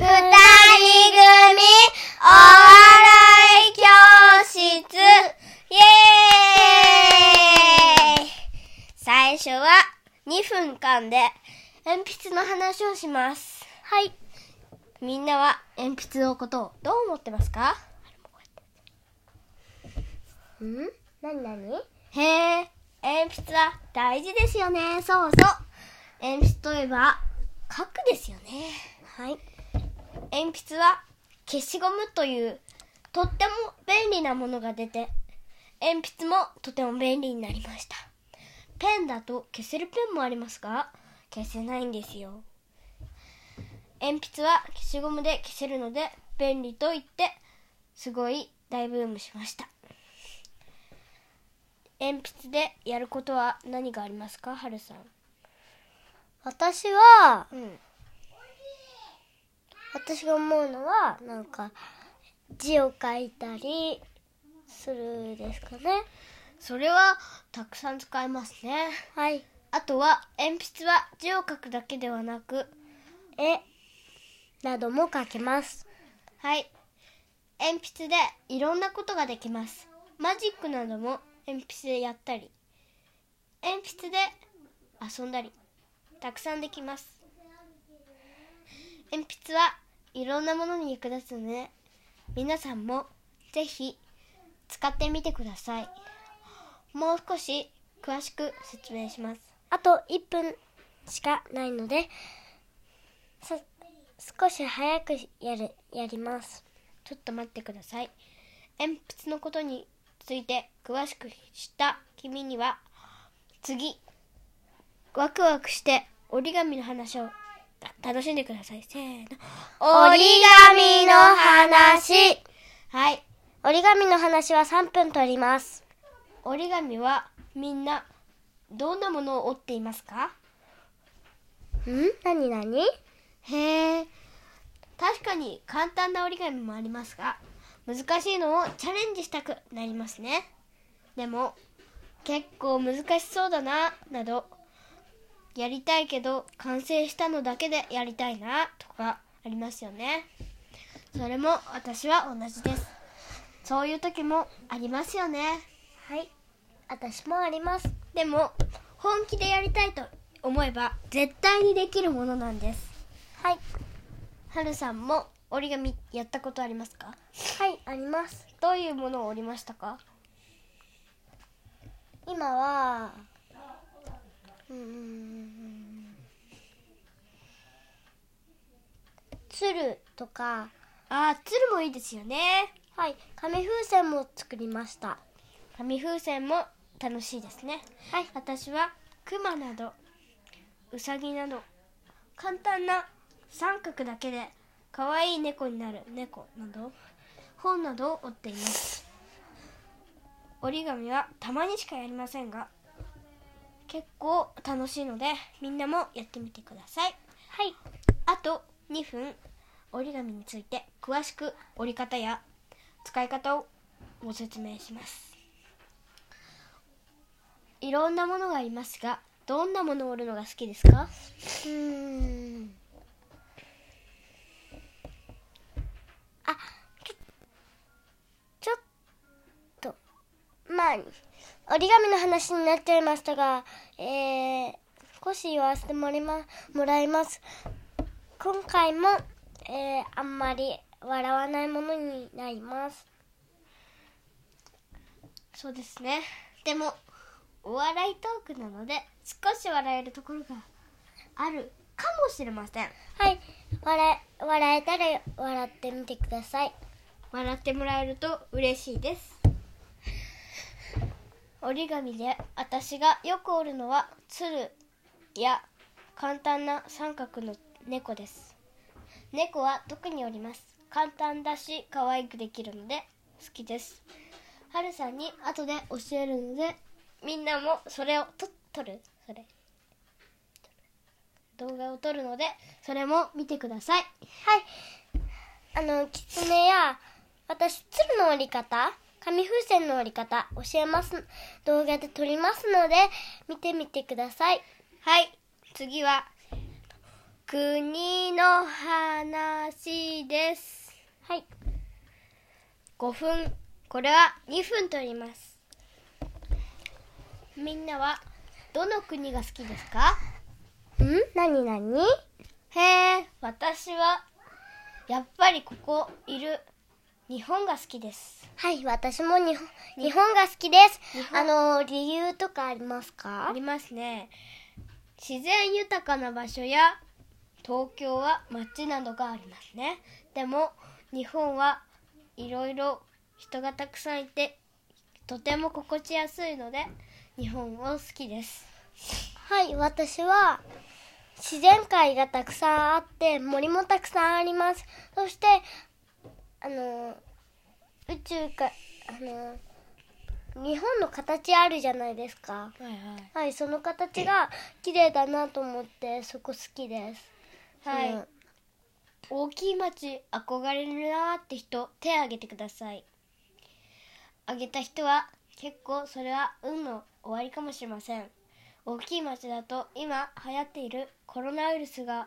二人組お笑い教室イエーイ最初は2分間で鉛筆の話をします。はい。みんなは鉛筆のことをどう思ってますか？ん？なになにへえ、鉛筆は大事ですよね。そうそう。鉛筆といえば、書くですよね。はい。鉛筆は消しゴムというとっても便利なものが出て、鉛筆もとても便利になりました。ペンだと消せるペンもありますが、消せないんですよ。鉛筆は消しゴムで消せるので便利と言って、すごい大ブームしました。鉛筆でやることは何がありますか、はるさん？私は、うん。私が思うのは、なんか、字を書いたりするですかね。それはたくさん使えますね。はい。あとは鉛筆は字を書くだけではなく、絵なども書けます。はい。鉛筆でいろんなことができます。マジックなども鉛筆でやったり、鉛筆で遊んだり、たくさんできます。鉛筆はいろんなものに役立つので、皆さんもぜひ使ってみてください。もう少し詳しく説明します。あと1分しかないので、さ少し早くやる、やります。ちょっと待ってください。鉛筆のことについて詳しく知った君には、次、ワクワクして折り紙の話を楽しんでください。せーの。折り紙の話はい。折り紙の話は3分取ります。折り紙はみんなどんなものを折っていますか？ん？なになにへえ。確かに簡単な折り紙もありますが、難しいのをチャレンジしたくなりますね。でも、結構難しそうだな、など、やりたいけど完成したのだけでやりたいな、とかありますよね。それも私は同じです。そういう時もありますよね。はい。私もあります。でも、本気でやりたいと思えば絶対にできるものなんです。はい。はるさんも折り紙やったことありますか？はい、あります。どういうものを折りましたか？今は、うーん、鶴とか、あー、鶴もいいですよね。はい、紙風船も作りました。紙風船も楽しいですね。はい、私は熊など、うさぎなど、簡単な三角だけで可愛い猫になる猫など、本などを折っています。折り紙はたまにしかやりませんが、結構楽しいので、みんなもやってみてください。はい、あと2分折り紙について詳しく折り方や使い方をご説明しますいろんなものがありますがどんなものを折るのが好きですか？うーん。あ、ちょ、っと、まあ、折り紙の話になっちゃいましたが、えー、少し言わせてもらいまもらいます。今回も、えー、あんまり笑わないものになります。そうですねでもお笑いトークなので少し笑えるところがあるかもしれませんはい、笑え、笑えたら笑ってみてください。笑ってもらえると嬉しいです折り紙で私がよく折るのは鶴や簡単な三角の猫です。猫は特に折ります。簡単だし可愛くできるので好きです。はるさんに後で教えるのでみんなもそれをと撮る。それ。動画を撮るのでそれも見てください。はい。あの、キツネや、私、鶴の折り方、紙風船の折り方、教えます。動画で撮りますので、見てみてください。はい、次は、国の話です。はい。5分、これは2分と言います。みんなはどの国が好きですか？ん？何何？へえ、私はやっぱりここいる日本が好きです。はい、私も日本日本が好きですあの、理由とかありますか？ありますね。自然豊かな場所や東京は街などがありますね。でも日本はいろいろ人がたくさんいてとても心地やすいので日本を好きです。はい、私は自然界がたくさんあって森もたくさんあります。そしてあの宇宙かあの日本の形あるじゃないですか。はいはい。はい、その形が綺麗だなと思ってそこ好きです。はいうん大きい町憧れるなーって人手挙げてください挙げた人は結構それは運の終わりかもしれません大きい町だと今流行っているコロナウイルスが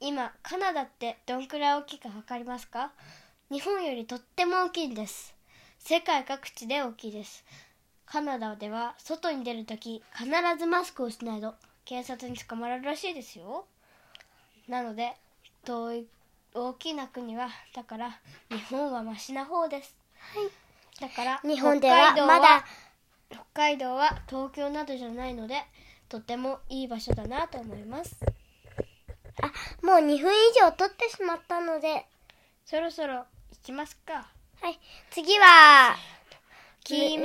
今カナダってどんくらい大きいか分かりますか？日本よりとっても大きいんです。世界各地で大きいです。カナダでは外に出るとき必ずマスクをしないと警察に捕まるらしいですよ。なので遠い大きな国はだから日本はマシな方です。だから日本ではまだ北海道は東京などじゃないのでとてもいい場所だなと思います。あもう2分以上撮ってしまったので、そろそろ行きますか。はい、次は鬼滅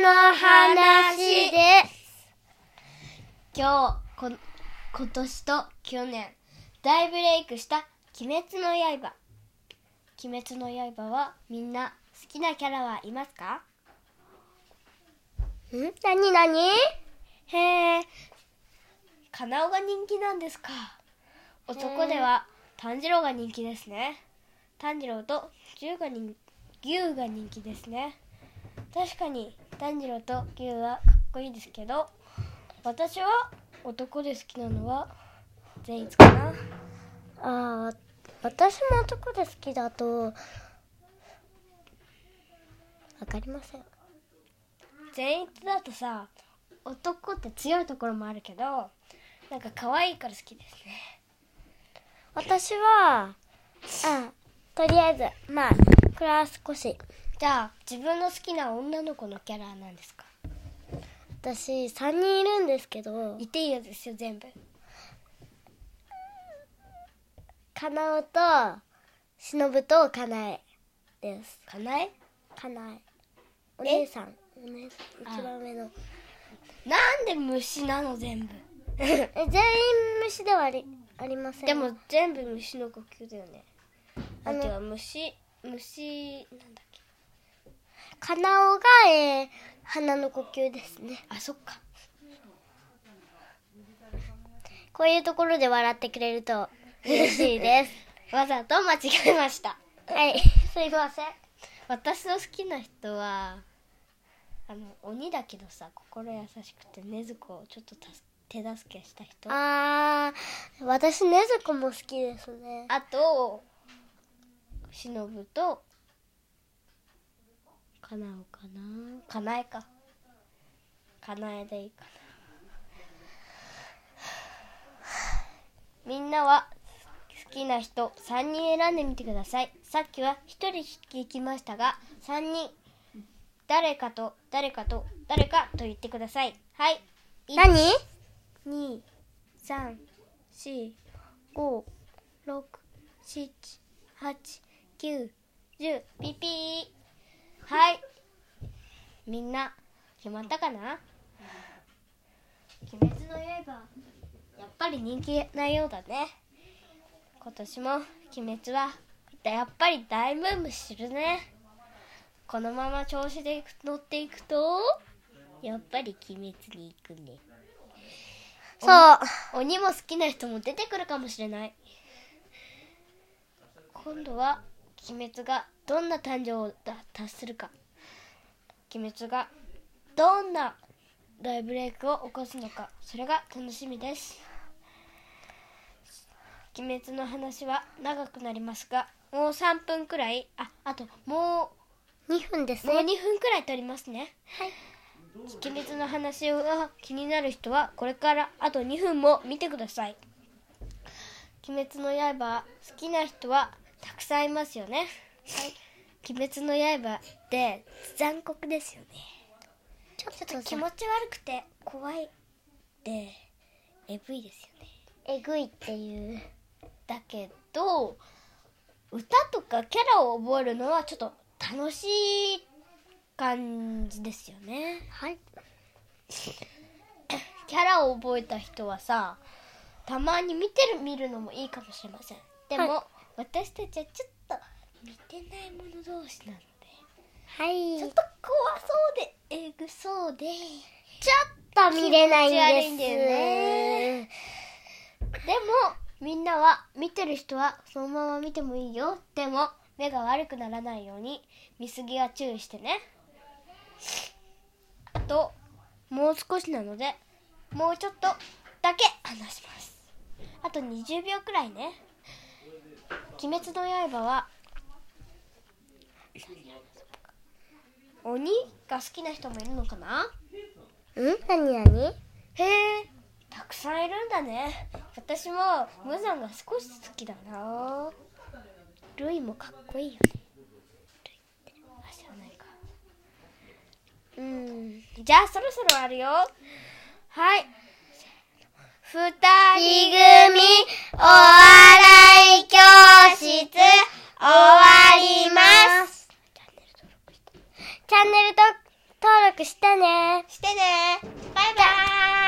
の話です。今日こ今年と去年大ブレイクした「鬼滅の刃」「鬼滅の刃」はみんな好きなキャラはいますか？ん？何何？へえカナオが人気なんですか。男では炭治郎が人気ですね炭治郎と牛が人牛が人気ですね。確かに炭治郎と牛はかっこいいですけど私は男で好きなのは善逸かな。あー私も男で好きだとわかりません。善逸だとさ男って強いところもあるけどなんか可愛いから好きですね。私はあとりあえずまあこれは少し。じゃあ自分の好きな女の子のキャラは何ですか？私3人いるんですけど。言っていいやつですよ全部。かなおとしのぶとかなえです。かなえ？かなえ。お姉さん。お姉さん一番上の。なんで虫なの全部？え全員虫ではありありません。でも全部虫の呼吸だよねああのては虫。虫なんだっけ。かなおが、えー、鼻の呼吸ですね。あそっか。こういうところで笑ってくれると嬉しいです。わざと間違えました。はい。すいません。私の好きな人はあの鬼だけどさ心優しくて禰豆子をちょっと手助けした人。ああー私ねずこも好きですね。と忍とかなおかな？かなえか。かなえでいいかな。みんなは好きな人3人選んでみてください。さっきは1人聞きましたが3人誰かと誰かと誰かと言ってください。はい。何？2 3 4 5 6 7 8 9 10ピピー。はい。みんな決まったかな？鬼滅の刃。やっぱり人気なようだね。今年も鬼滅はやっぱり大ブームするね。このまま調子で乗っていくとやっぱり鬼滅に行くね。そう。鬼も好きな人も出てくるかもしれない。今度は鬼滅がどんな誕生を達するか。鬼滅がどんな大ブレイクを起こすのか。それが楽しみです。鬼滅の話は長くなりますがもう3分くらい。ああとも2分ですうもう2ね分くらい取りますね。はい。鬼滅の話が気になる人はこれからあと2分も見てください。鬼滅の刃好きな人はたくさんいますよね。鬼滅の刃って残酷ですよね。ちょっと気持ち悪くて怖いってエブいですよね。えぐいっていうだけど歌とかキャラを覚えるのはちょっと楽しい感じですよね。はい。キャラを覚えた人はさたまに見てる見るのもいいかもしれません。でも、は私たちはちょっと見てない者同士なのではい。ちょっと怖そうでえぐそうでちょっと見れないんです。よね。でもみんなは見てる人はそのまま見てもいいよ。でも目が悪くならないように見過ぎは注意してね。あともう少しなのでもうちょっとだけ話します。あと20秒くらいね鬼滅の刃は鬼が好きな人もいるのかな？うん？何何へえたくさんいるんだね。私も無惨が少し好きだな。ルイもかっこいいよね。うん。じゃあそろそろあるよ。はい。二人組お笑い教室、終わります。チャンネル登録してね。してね。バイバイ。